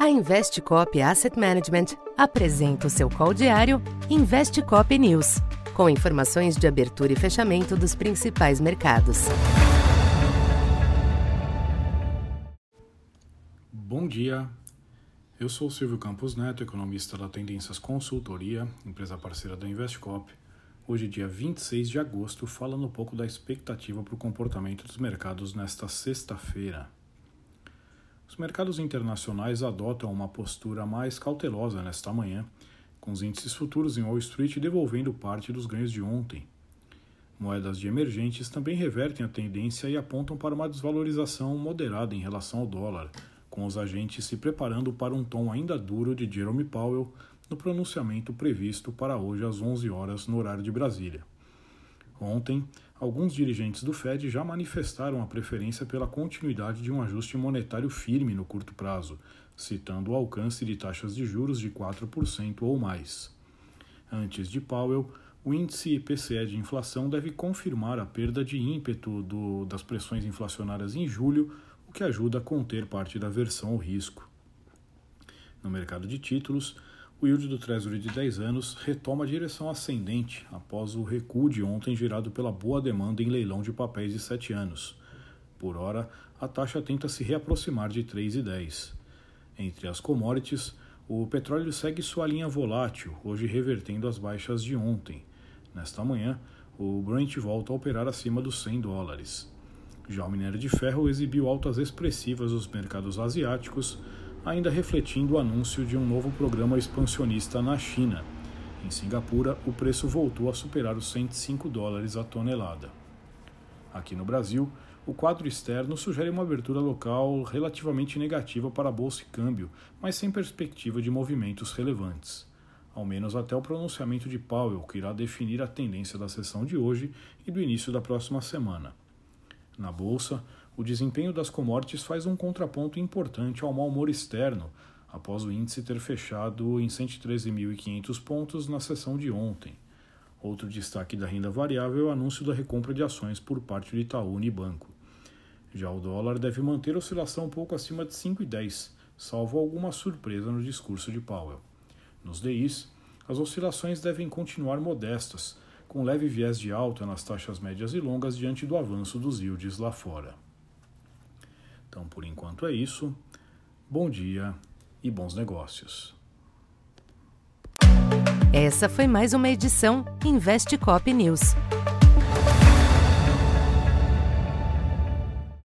A Investcop Asset Management apresenta o seu call diário Investcop News, com informações de abertura e fechamento dos principais mercados. Bom dia. Eu sou Silvio Campos Neto, economista da Tendências Consultoria, empresa parceira da Investcop. Hoje, dia 26 de agosto, falando um pouco da expectativa para o comportamento dos mercados nesta sexta-feira. Os mercados internacionais adotam uma postura mais cautelosa nesta manhã, com os índices futuros em Wall Street devolvendo parte dos ganhos de ontem. Moedas de emergentes também revertem a tendência e apontam para uma desvalorização moderada em relação ao dólar, com os agentes se preparando para um tom ainda duro de Jerome Powell no pronunciamento previsto para hoje às 11 horas no horário de Brasília. Ontem, alguns dirigentes do Fed já manifestaram a preferência pela continuidade de um ajuste monetário firme no curto prazo, citando o alcance de taxas de juros de 4% ou mais. Antes de Powell, o índice IPCE de inflação deve confirmar a perda de ímpeto do, das pressões inflacionárias em julho, o que ajuda a conter parte da versão ao risco. No mercado de títulos, o yield do Treasury de 10 anos retoma a direção ascendente após o recuo de ontem gerado pela boa demanda em leilão de papéis de 7 anos. Por hora, a taxa tenta se reaproximar de 3,10. Entre as commodities, o petróleo segue sua linha volátil, hoje revertendo as baixas de ontem. Nesta manhã, o Brent volta a operar acima dos 100 dólares. Já o minério de ferro exibiu altas expressivas nos mercados asiáticos, ainda refletindo o anúncio de um novo programa expansionista na China. Em Singapura, o preço voltou a superar os 105 dólares a tonelada. Aqui no Brasil, o quadro externo sugere uma abertura local relativamente negativa para a bolsa e câmbio, mas sem perspectiva de movimentos relevantes. Ao menos até o pronunciamento de Powell, que irá definir a tendência da sessão de hoje e do início da próxima semana. Na bolsa, o desempenho das commodities faz um contraponto importante ao mau humor externo, após o índice ter fechado em 113.500 pontos na sessão de ontem. Outro destaque da renda variável é o anúncio da recompra de ações por parte do Itaú Unibanco. Já o dólar deve manter oscilação um pouco acima de 5,10, salvo alguma surpresa no discurso de Powell. Nos DIs, as oscilações devem continuar modestas, com leve viés de alta nas taxas médias e longas diante do avanço dos yields lá fora. Então, por enquanto é isso. Bom dia e bons negócios. Essa foi mais uma edição Investe Cop News.